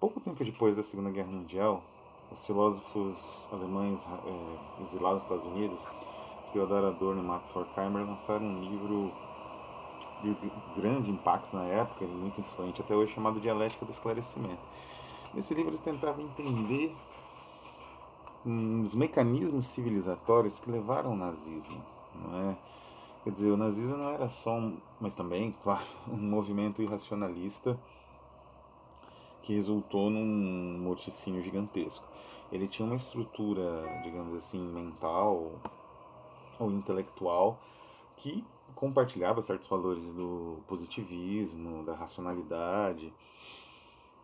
Pouco tempo depois da Segunda Guerra Mundial, os filósofos alemães é, exilados nos Estados Unidos, Theodor Adorno e Max Horkheimer, lançaram um livro de grande impacto na época, muito influente até hoje, chamado Dialética do Esclarecimento. Nesse livro eles tentavam entender os mecanismos civilizatórios que levaram ao nazismo, não é? Quer dizer, o nazismo não era só um, mas também, claro, um movimento irracionalista que resultou num morticínio gigantesco. Ele tinha uma estrutura, digamos assim, mental ou intelectual que compartilhava certos valores do positivismo, da racionalidade,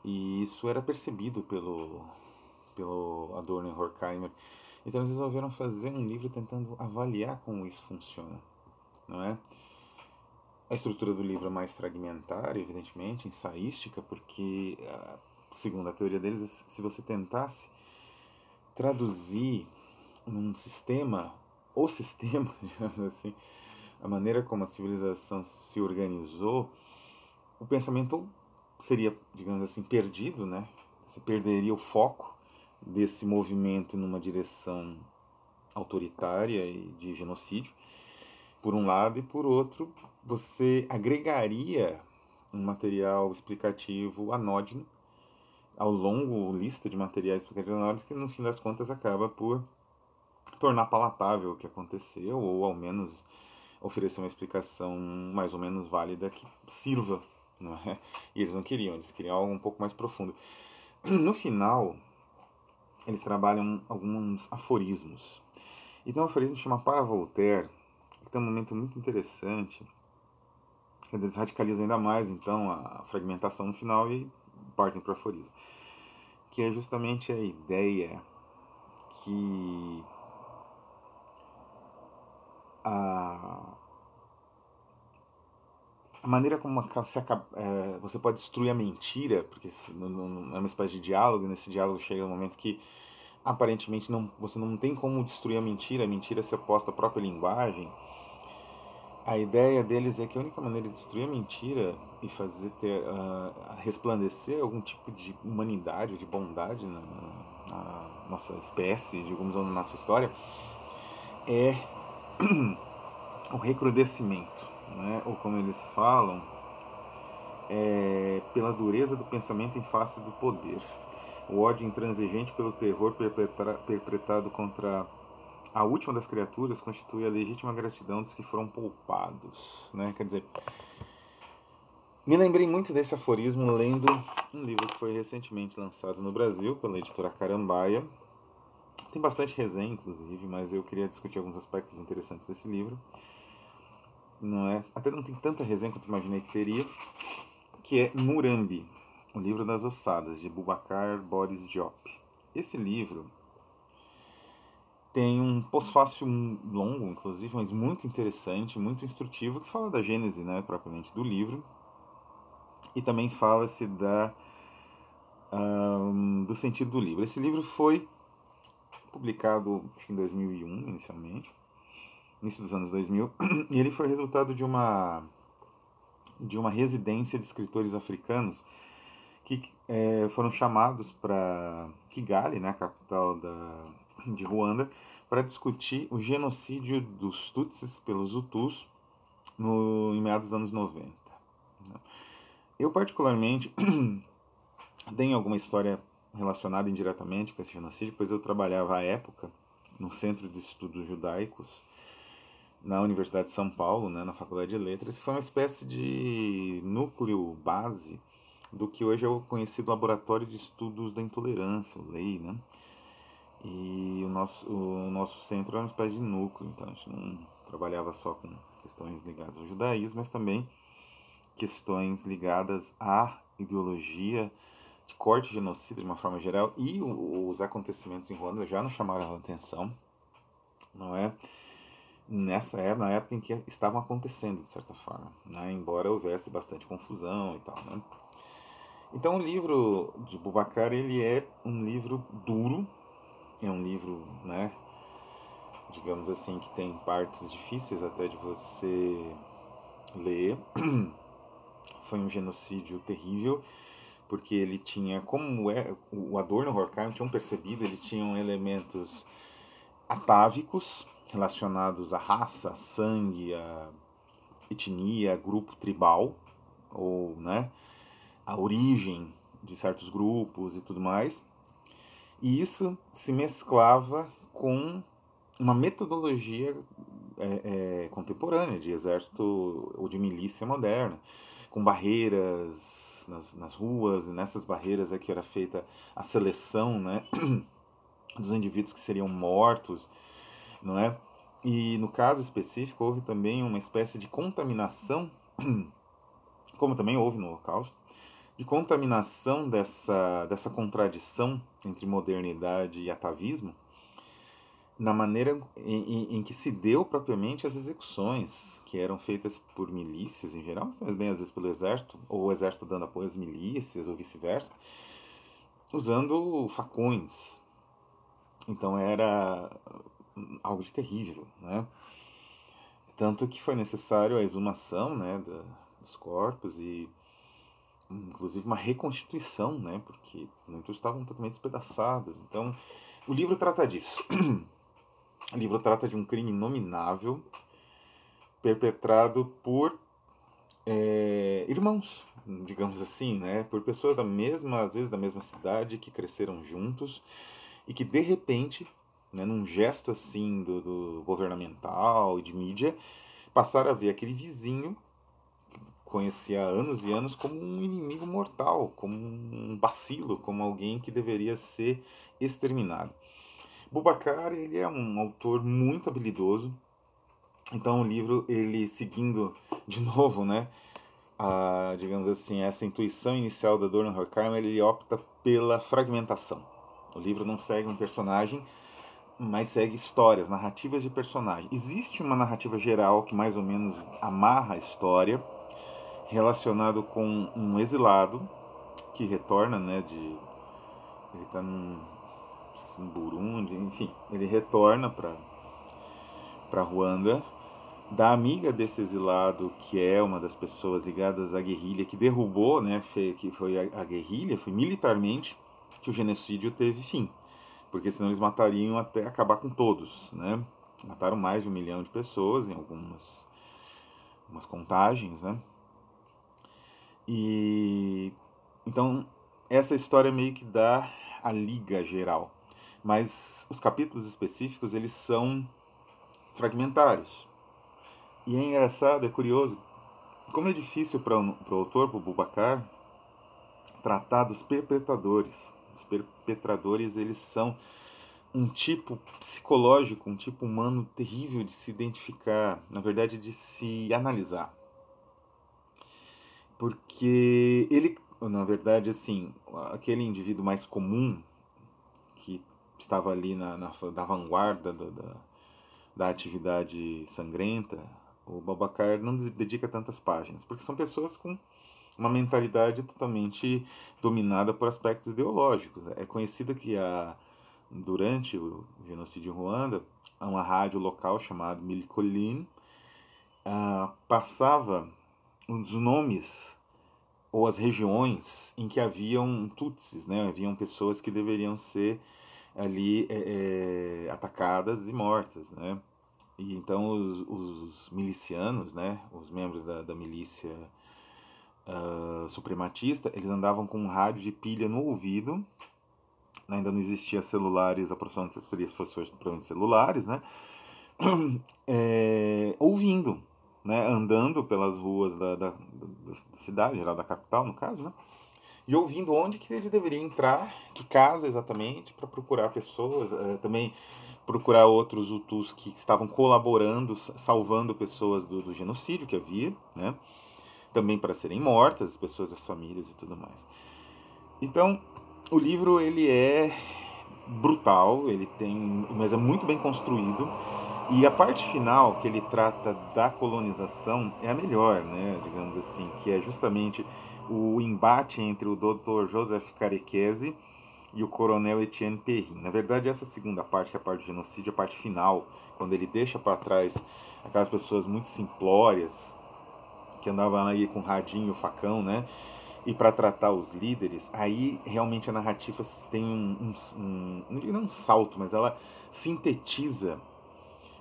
e isso era percebido pelo, pelo Adorno e Horkheimer. Então eles resolveram fazer um livro tentando avaliar como isso funciona, não é? A estrutura do livro é mais fragmentária, evidentemente, ensaística, porque, segundo a teoria deles, se você tentasse traduzir num sistema, o sistema, digamos assim, a maneira como a civilização se organizou, o pensamento seria, digamos assim, perdido, né? Você perderia o foco desse movimento numa direção autoritária e de genocídio por um lado, e por outro, você agregaria um material explicativo anódino ao longo lista de materiais explicativos anódinos que no fim das contas acaba por tornar palatável o que aconteceu ou ao menos oferecer uma explicação mais ou menos válida que sirva, não é? E eles não queriam, eles queriam algo um pouco mais profundo. No final, eles trabalham alguns aforismos. E tem um aforismo chama Para Voltaire, um momento muito interessante. Eles radicalizam ainda mais, então, a fragmentação no final e partem para o aforismo. Que é justamente a ideia que a, a maneira como você, acaba, é, você pode destruir a mentira, porque é uma espécie de diálogo, nesse diálogo chega um momento que aparentemente não, você não tem como destruir a mentira, a mentira se oposta à própria linguagem, a ideia deles é que a única maneira de destruir a mentira e fazer ter, uh, resplandecer algum tipo de humanidade, de bondade na, na nossa espécie, digamos, ou na nossa história, é o recrudescimento, né? ou como eles falam, é pela dureza do pensamento em face do poder, o ódio intransigente pelo terror perpetrado contra a última das criaturas constitui a legítima gratidão dos que foram poupados. Né? Quer dizer, me lembrei muito desse aforismo lendo um livro que foi recentemente lançado no Brasil pela editora Carambaia. Tem bastante resenha, inclusive, mas eu queria discutir alguns aspectos interessantes desse livro. Não é? Até não tem tanta resenha quanto imaginei que teria, que é Murambi, o livro das ossadas, de Bubacar Boris Diop. Esse livro tem um pós-fácil longo, inclusive, mas muito interessante, muito instrutivo, que fala da gênese, né, propriamente, do livro. E também fala-se da um, do sentido do livro. Esse livro foi publicado acho que em 2001, inicialmente, início dos anos 2000, e ele foi resultado de uma de uma residência de escritores africanos que é, foram chamados para Kigali, né, a capital da de Ruanda para discutir o genocídio dos Tutsis pelos Hutus no, em meados dos anos 90. Eu, particularmente, tenho alguma história relacionada indiretamente com esse genocídio, pois eu trabalhava à época no Centro de Estudos Judaicos na Universidade de São Paulo, né, na Faculdade de Letras, e foi uma espécie de núcleo base do que hoje é o conhecido Laboratório de Estudos da Intolerância, o LEI, né? E o nosso, o nosso centro era uma espécie de núcleo, então a gente não trabalhava só com questões ligadas ao judaísmo, mas também questões ligadas à ideologia de corte genocida de uma forma geral e os acontecimentos em Ruanda já nos chamaram a atenção, não é? Nessa época, na época em que estavam acontecendo de certa forma, né? embora houvesse bastante confusão e tal, né? Então o livro de Bubacar ele é um livro duro, é um livro né, digamos assim, que tem partes difíceis até de você ler. Foi um genocídio terrível, porque ele tinha, como é, o Adorno e o Horkheimer tinham percebido, ele tinham elementos atávicos relacionados à raça, a sangue, a etnia, grupo tribal, ou né, a origem de certos grupos e tudo mais. E isso se mesclava com uma metodologia é, é, contemporânea de exército ou de milícia moderna, com barreiras nas, nas ruas, e nessas barreiras é que era feita a seleção né, dos indivíduos que seriam mortos, não é? E no caso específico houve também uma espécie de contaminação, como também houve no Holocausto, de contaminação dessa, dessa contradição entre modernidade e atavismo, na maneira em, em, em, que se deu propriamente as execuções, que eram feitas por milícias em geral, mas também às vezes pelo exército, ou o exército dando apoio às milícias, ou vice-versa, usando facões. Então era algo de terrível, né? Tanto que foi necessário a exumação né, da, dos corpos e inclusive uma reconstituição, né? Porque muitos estavam totalmente despedaçados. Então, o livro trata disso. O livro trata de um crime nominável perpetrado por é, irmãos, digamos assim, né? Por pessoas da mesma, às vezes da mesma cidade, que cresceram juntos e que de repente, né, num gesto assim do, do governamental e de mídia, passaram a ver aquele vizinho conhecia há anos e anos como um inimigo mortal, como um vacilo, como alguém que deveria ser exterminado. Bubacar ele é um autor muito habilidoso. Então o livro ele seguindo de novo, né, a, digamos assim, essa intuição inicial da Dorian Horkheimer, ele opta pela fragmentação. O livro não segue um personagem, mas segue histórias, narrativas de personagem. Existe uma narrativa geral que mais ou menos amarra a história, relacionado com um exilado que retorna, né, de ele está num em Burundi, enfim, ele retorna para para Ruanda, da amiga desse exilado, que é uma das pessoas ligadas à guerrilha, que derrubou, né, que foi a, a guerrilha, foi militarmente que o genocídio teve fim, porque senão eles matariam até acabar com todos, né? Mataram mais de um milhão de pessoas em algumas, algumas contagens, né? E então essa história meio que dá a liga geral mas os capítulos específicos eles são fragmentários. E é engraçado, é curioso, como é difícil para o autor, para o Bubacar, tratar dos perpetradores. Os perpetradores eles são um tipo psicológico, um tipo humano terrível de se identificar, na verdade de se analisar. Porque ele, na verdade, assim, aquele indivíduo mais comum que estava ali na, na, na vanguarda da, da, da atividade sangrenta, o Babacar não dedica tantas páginas, porque são pessoas com uma mentalidade totalmente dominada por aspectos ideológicos. É conhecido que a, durante o genocídio em Ruanda, uma rádio local chamada Milcolin uh, passava os nomes ou as regiões em que haviam tutsis, né? haviam pessoas que deveriam ser ali é, é, atacadas e mortas, né? E então os, os, milicianos, né, os membros da, da milícia uh, suprematista, eles andavam com um rádio de pilha no ouvido, ainda não existia celulares, aproximadamente seria se fosse provavelmente celulares, né, é, ouvindo, né, andando pelas ruas da, da, da cidade, lá da capital no caso, né, e ouvindo onde que eles deveriam entrar, que casa exatamente, para procurar pessoas, uh, também procurar outros Hutus que estavam colaborando, salvando pessoas do, do genocídio que havia, né? também para serem mortas, as pessoas, as famílias e tudo mais. Então, o livro ele é brutal, ele tem, mas é muito bem construído. E a parte final, que ele trata da colonização, é a melhor, né, digamos assim, que é justamente o embate entre o Dr. Joseph Carequese e o coronel Etienne Perrin. Na verdade, essa segunda parte, que é a parte do genocídio, a parte final, quando ele deixa para trás aquelas pessoas muito simplórias, que andavam aí com radinho, facão, né? E para tratar os líderes, aí realmente a narrativa tem um, um, um, não um salto, mas ela sintetiza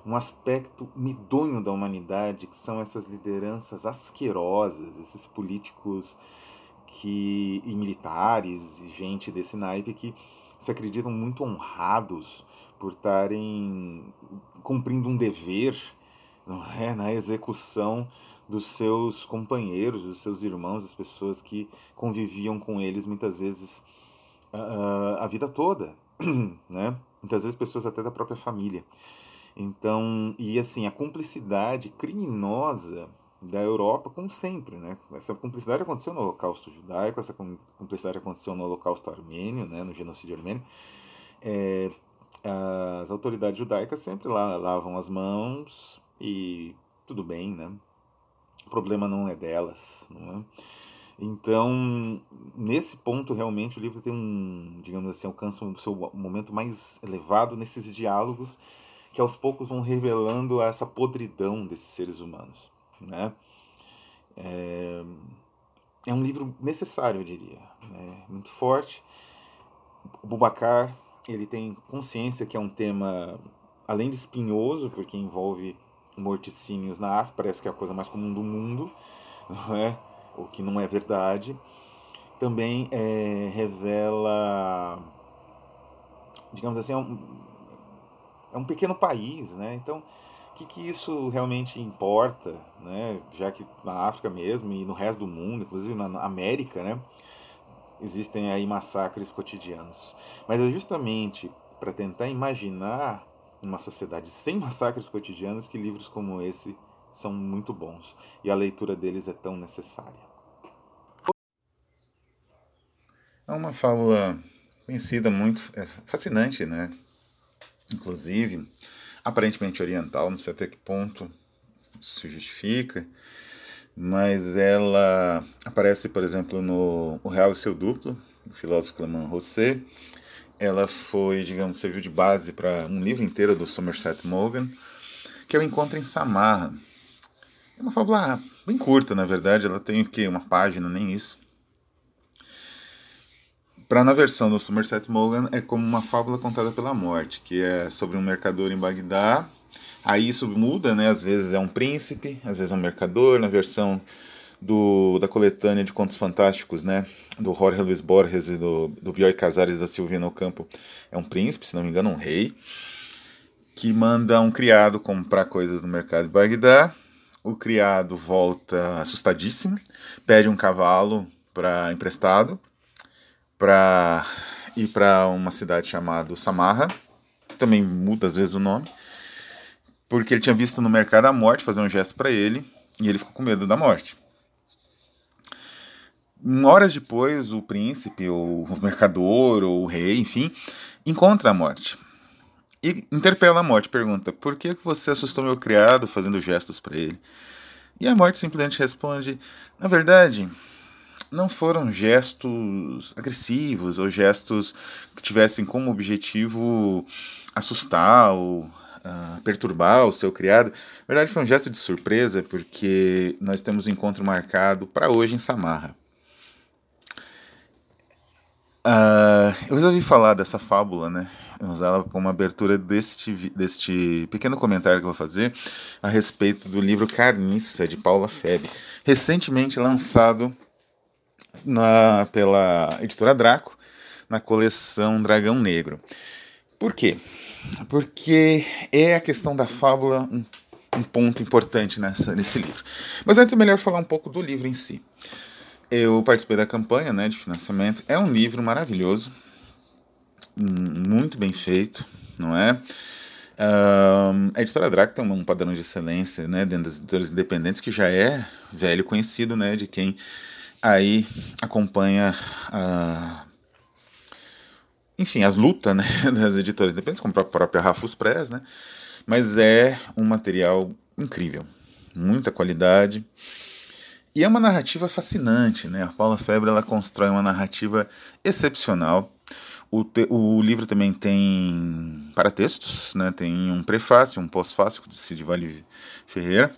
um aspecto medonho da humanidade, que são essas lideranças asquerosas, esses políticos que e militares e gente desse naipe que se acreditam muito honrados por estarem cumprindo um dever não é, na execução dos seus companheiros, dos seus irmãos, das pessoas que conviviam com eles muitas vezes uh, a vida toda, né? Muitas vezes pessoas até da própria família. Então, e assim, a cumplicidade criminosa da Europa, como sempre, né? Essa cumplicidade aconteceu no Holocausto Judaico, essa cumplicidade aconteceu no Holocausto Armênio, né? No genocídio armênio. É, as autoridades judaicas sempre lá lavam as mãos e tudo bem, né? O problema não é delas, não é? Então, nesse ponto, realmente, o livro tem um, digamos assim, alcança o seu momento mais elevado nesses diálogos que aos poucos vão revelando essa podridão desses seres humanos. Né? É, é um livro necessário, eu diria, né? muito forte. O Bubacar ele tem consciência que é um tema, além de espinhoso, porque envolve morticínios na África, parece que é a coisa mais comum do mundo, não é? o que não é verdade. Também é, revela, digamos assim, é é um pequeno país, né? Então, o que, que isso realmente importa, né? Já que na África mesmo e no resto do mundo, inclusive na América, né? Existem aí massacres cotidianos. Mas é justamente para tentar imaginar uma sociedade sem massacres cotidianos que livros como esse são muito bons e a leitura deles é tão necessária. É uma fábula conhecida, muito é fascinante, né? Inclusive, aparentemente oriental, não sei até que ponto isso justifica, mas ela aparece, por exemplo, no O Real e Seu Duplo, do filósofo Clement Rosset. Ela foi, digamos, serviu de base para um livro inteiro do Somerset Maugham, que é o Encontro em Samarra. É uma fábula bem curta, na verdade, ela tem o quê? Uma página, nem isso. Para na versão do Somerset Maugham é como uma fábula contada pela morte, que é sobre um mercador em Bagdá. Aí isso muda, né? Às vezes é um príncipe, às vezes é um mercador. Na versão do, da coletânea de contos fantásticos, né? Do Jorge Luiz Borges e do, do Bioy Casares da Silvina Ocampo, é um príncipe, se não me engano, um rei, que manda um criado comprar coisas no mercado de Bagdá. O criado volta assustadíssimo, pede um cavalo para emprestado para ir para uma cidade chamada Samarra, também muda às vezes o nome, porque ele tinha visto no mercado a morte fazer um gesto para ele e ele ficou com medo da morte. Horas depois, o príncipe, ou o mercador, ou o rei, enfim, encontra a morte. E interpela a morte, pergunta: Por que você assustou meu criado fazendo gestos para ele? E a morte simplesmente responde: Na verdade, não foram gestos agressivos ou gestos que tivessem como objetivo assustar ou uh, perturbar o seu criado. Na verdade, foi um gesto de surpresa porque nós temos um encontro marcado para hoje em Samarra. Uh, eu resolvi falar dessa fábula, né? Usá-la como abertura deste, deste pequeno comentário que eu vou fazer a respeito do livro Carniça, de Paula Febe, recentemente lançado na, pela editora Draco, na coleção Dragão Negro. Por quê? Porque é a questão da fábula um, um ponto importante nessa, nesse livro. Mas antes é melhor falar um pouco do livro em si. Eu participei da campanha né, de financiamento. É um livro maravilhoso, muito bem feito, não é? A editora Draco tem um padrão de excelência né, dentro das editoras independentes que já é velho conhecido né, de quem aí acompanha a, enfim, as lutas né, das editoras independentes, como a própria Rafus Press, né? Mas é um material incrível, muita qualidade. E é uma narrativa fascinante, né? A Paula Febre ela constrói uma narrativa excepcional. o, te, o livro também tem paratextos, né? tem um prefácio, um pós-fácio de Cid Vale Ferreira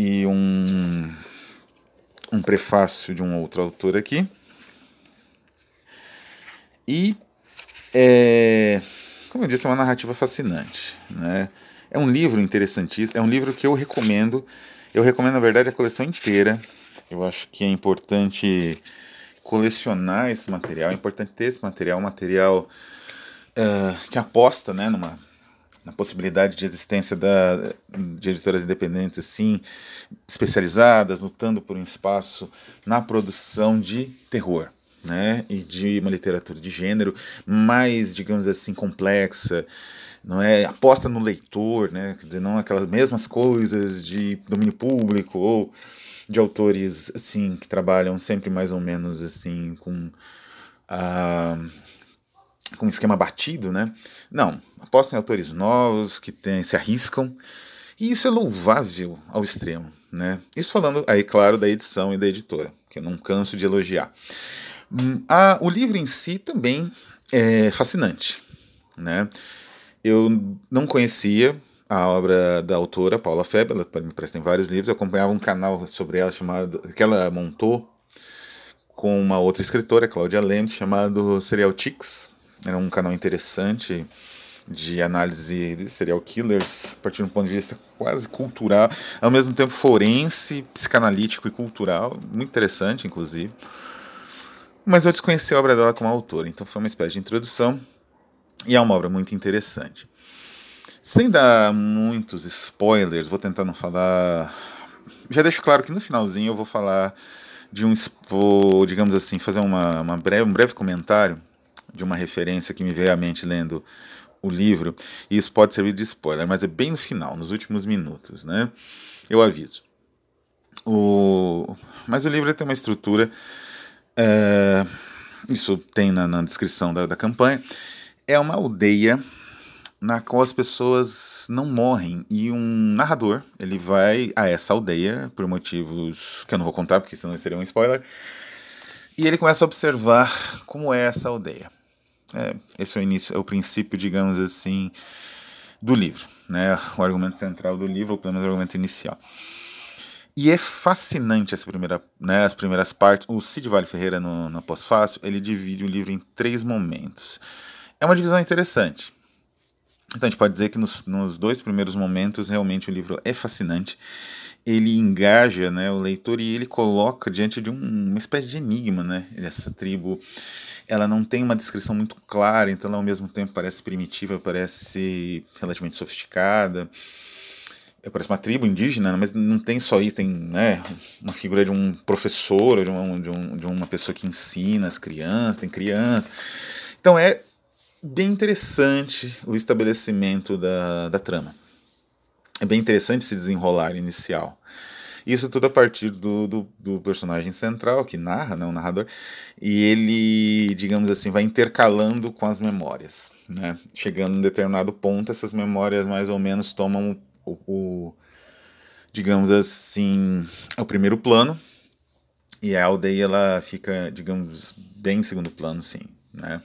e um, um prefácio de um outro autor aqui. E, é, como eu disse, é uma narrativa fascinante. Né? É um livro interessantíssimo, é um livro que eu recomendo. Eu recomendo, na verdade, a coleção inteira. Eu acho que é importante colecionar esse material, é importante ter esse material, um material uh, que aposta né, numa, na possibilidade de existência da, de editoras independentes assim, especializadas, lutando por um espaço na produção de terror. Né, e de uma literatura de gênero mais, digamos assim, complexa, não é aposta no leitor, né, quer dizer, não aquelas mesmas coisas de domínio público ou de autores assim que trabalham sempre mais ou menos assim com a com um esquema batido, né? Não, apostam em autores novos que tem, se arriscam e isso é louvável ao extremo, né? Isso falando aí claro da edição e da editora, que eu não canso de elogiar. Hum, o livro em si também é fascinante, né? Eu não conhecia a obra da autora Paula Feb, ela me presta em vários livros. Eu acompanhava um canal sobre ela chamado que ela montou com uma outra escritora, Cláudia Lemes, chamado Serial Chicks. Era um canal interessante de análise de serial killers, a partir de um ponto de vista quase cultural, ao mesmo tempo forense, psicanalítico e cultural, muito interessante, inclusive. Mas eu desconheci a obra dela como autora, então foi uma espécie de introdução, e é uma obra muito interessante. Sem dar muitos spoilers, vou tentar não falar. Já deixo claro que no finalzinho eu vou falar de um. Vou, digamos assim, fazer uma, uma breve, um breve comentário de uma referência que me veio à mente lendo o livro, e isso pode servir de spoiler, mas é bem no final, nos últimos minutos, né? Eu aviso. O... Mas o livro tem uma estrutura. É... Isso tem na, na descrição da, da campanha. É uma aldeia na qual as pessoas não morrem e um narrador ele vai a essa aldeia por motivos que eu não vou contar porque senão seria um spoiler e ele começa a observar como é essa aldeia é, esse é o início é o princípio digamos assim do livro né o argumento central do livro ou pelo menos o argumento inicial e é fascinante essa primeira, né, as primeiras partes. O Cid Vale Ferreira, no, no pós-fácil, ele divide o livro em três momentos. É uma divisão interessante então a gente pode dizer que nos, nos dois primeiros momentos realmente o livro é fascinante. Ele engaja né, o leitor e ele coloca diante de um, uma espécie de enigma, né? Essa tribo, ela não tem uma descrição muito clara, então ela ao mesmo tempo parece primitiva, parece relativamente sofisticada. Parece uma tribo indígena, mas não tem só isso, tem né, uma figura de um professor, de uma, de, um, de uma pessoa que ensina as crianças, tem crianças. Então é bem interessante o estabelecimento da, da trama. É bem interessante esse desenrolar inicial. Isso tudo a partir do, do, do, personagem central, que narra, né, o narrador, e ele, digamos assim, vai intercalando com as memórias. Né? Chegando em um determinado ponto, essas memórias mais ou menos tomam o, o digamos assim, o primeiro plano, e a aldeia ela fica, digamos, bem em segundo plano, sim. Né?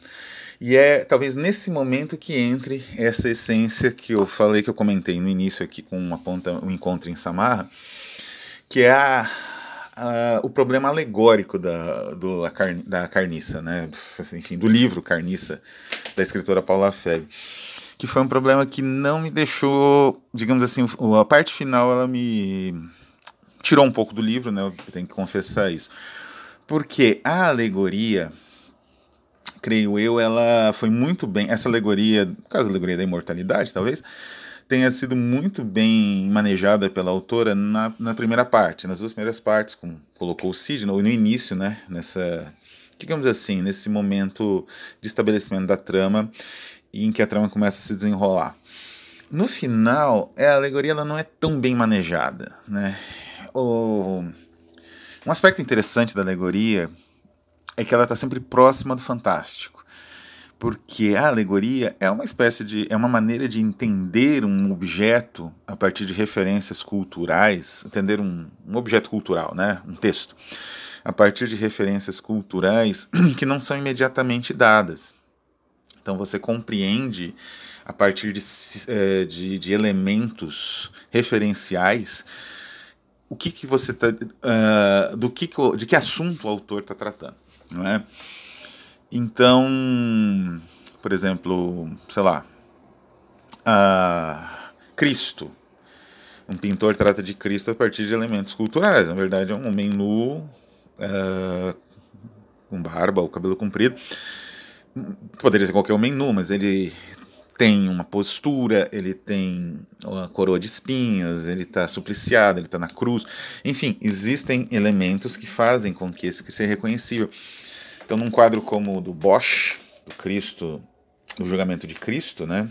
E é talvez nesse momento que entre essa essência que eu falei, que eu comentei no início aqui com uma ponta, um encontro em Samarra, que é a, a, o problema alegórico da, do, carni, da carniça, né? Enfim, do livro Carniça, da escritora Paula Feb. Que foi um problema que não me deixou, digamos assim, a parte final ela me tirou um pouco do livro, né? Eu tenho que confessar isso. Porque a alegoria creio eu, ela foi muito bem. Essa alegoria, caso, alegoria da imortalidade, talvez, tenha sido muito bem manejada pela autora na, na primeira parte, nas duas primeiras partes, como colocou o Cid, no, início, né? Nessa, digamos assim, nesse momento de estabelecimento da trama em que a trama começa a se desenrolar. No final, a alegoria ela não é tão bem manejada, né? O, um aspecto interessante da alegoria é que ela está sempre próxima do fantástico. Porque a alegoria é uma espécie de é uma maneira de entender um objeto a partir de referências culturais, entender um, um objeto cultural, né, um texto, a partir de referências culturais que não são imediatamente dadas. Então você compreende a partir de, é, de, de elementos referenciais o que, que você está uh, do que, que de que assunto o autor está tratando, não é? Então, por exemplo, sei lá, uh, Cristo. Um pintor trata de Cristo a partir de elementos culturais. Na verdade, é um homem nu, uh, com barba ou cabelo comprido. Poderia ser qualquer homem nu, mas ele tem uma postura, ele tem uma coroa de espinhos, ele está supliciado, ele está na cruz. Enfim, existem elementos que fazem com que esse seja reconhecível. Então, num quadro como o do Bosch, do Cristo, o julgamento de Cristo, né,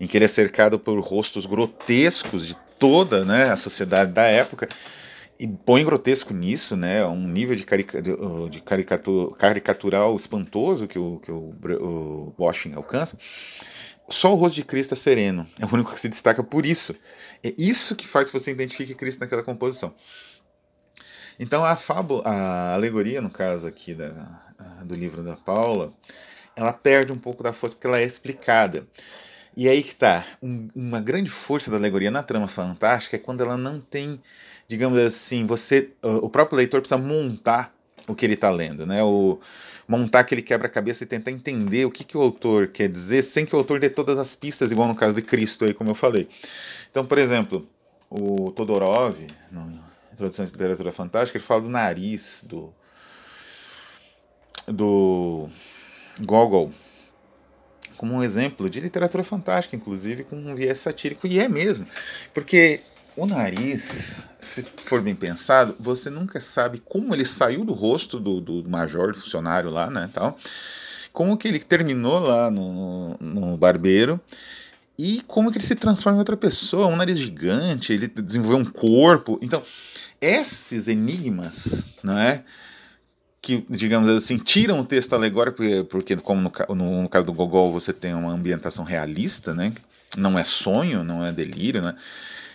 em que ele é cercado por rostos grotescos de toda né, a sociedade da época, e põe grotesco nisso, né, um nível de, carica, de caricatura, caricatural espantoso que o, que o, o Bosch alcança, só o rosto de Cristo é sereno, é o único que se destaca por isso. É isso que faz que você identifique Cristo naquela composição. Então a fábula, a alegoria, no caso aqui da, do livro da Paula, ela perde um pouco da força porque ela é explicada. E aí que tá, um, uma grande força da alegoria na trama fantástica é quando ela não tem, digamos assim, você, o próprio leitor precisa montar o que ele está lendo, né? O, montar aquele quebra-cabeça e tentar entender o que, que o autor quer dizer sem que o autor dê todas as pistas, igual no caso de Cristo aí, como eu falei. Então, por exemplo, o Todorov, no Introdução à Literatura Fantástica, ele fala do nariz do, do Gogol como um exemplo de literatura fantástica, inclusive com um viés satírico, e é mesmo, porque o nariz, se for bem pensado, você nunca sabe como ele saiu do rosto do, do major, do funcionário lá, né, tal, como que ele terminou lá no, no barbeiro, e como que ele se transforma em outra pessoa, um nariz gigante, ele desenvolveu um corpo, então esses enigmas, não é? Que, digamos assim, tiram o texto alegórico, porque, porque como no, no, no, caso do Gogol você tem uma ambientação realista, né? não é sonho, não é delírio, né?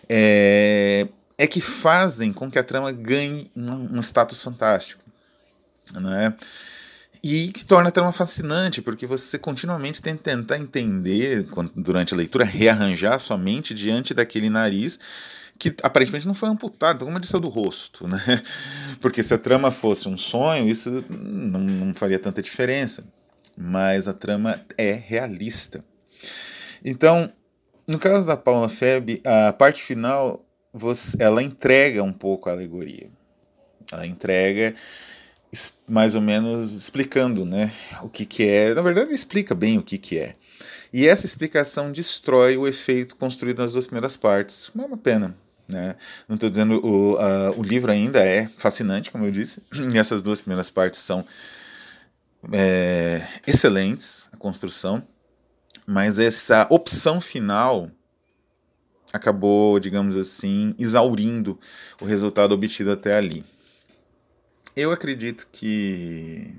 é, é que fazem com que a trama ganhe um, um status fantástico. Né? E que torna a trama fascinante, porque você continuamente tem que tentar entender, durante a leitura, rearranjar sua mente diante daquele nariz que aparentemente não foi amputado, então como do rosto, né? Porque se a trama fosse um sonho, isso não, não faria tanta diferença. Mas a trama é realista. Então, no caso da Paula Feb, a parte final, você, ela entrega um pouco a alegoria. Ela entrega mais ou menos explicando né, o que, que é. Na verdade, explica bem o que, que é. E essa explicação destrói o efeito construído nas duas primeiras partes. É uma pena. Né? Não estou dizendo o, o livro ainda é fascinante, como eu disse, e essas duas primeiras partes são é, excelentes, a construção, mas essa opção final acabou, digamos assim, exaurindo o resultado obtido até ali. Eu acredito que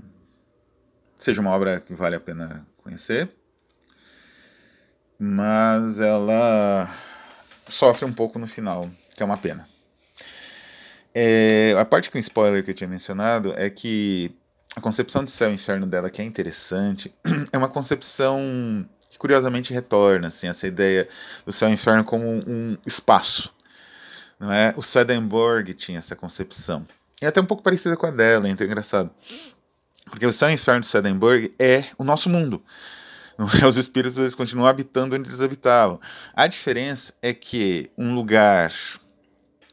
seja uma obra que vale a pena conhecer, mas ela sofre um pouco no final que é uma pena. É, a parte com spoiler que eu tinha mencionado é que a concepção de céu e inferno dela, que é interessante, é uma concepção que curiosamente retorna, assim, essa ideia do céu e inferno como um espaço. Não é? O Swedenborg tinha essa concepção. É até um pouco parecida com a dela, é engraçado. Porque o céu e inferno de Swedenborg é o nosso mundo. Os espíritos eles continuam habitando onde eles habitavam. A diferença é que um lugar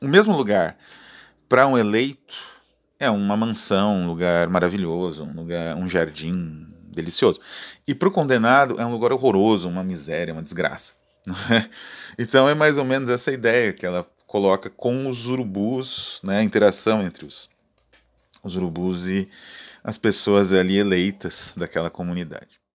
o mesmo lugar para um eleito é uma mansão, um lugar maravilhoso, um lugar, um jardim delicioso. E para o condenado é um lugar horroroso, uma miséria, uma desgraça. É? Então é mais ou menos essa ideia que ela coloca com os urubus, né, a interação entre os, os urubus e as pessoas ali eleitas daquela comunidade.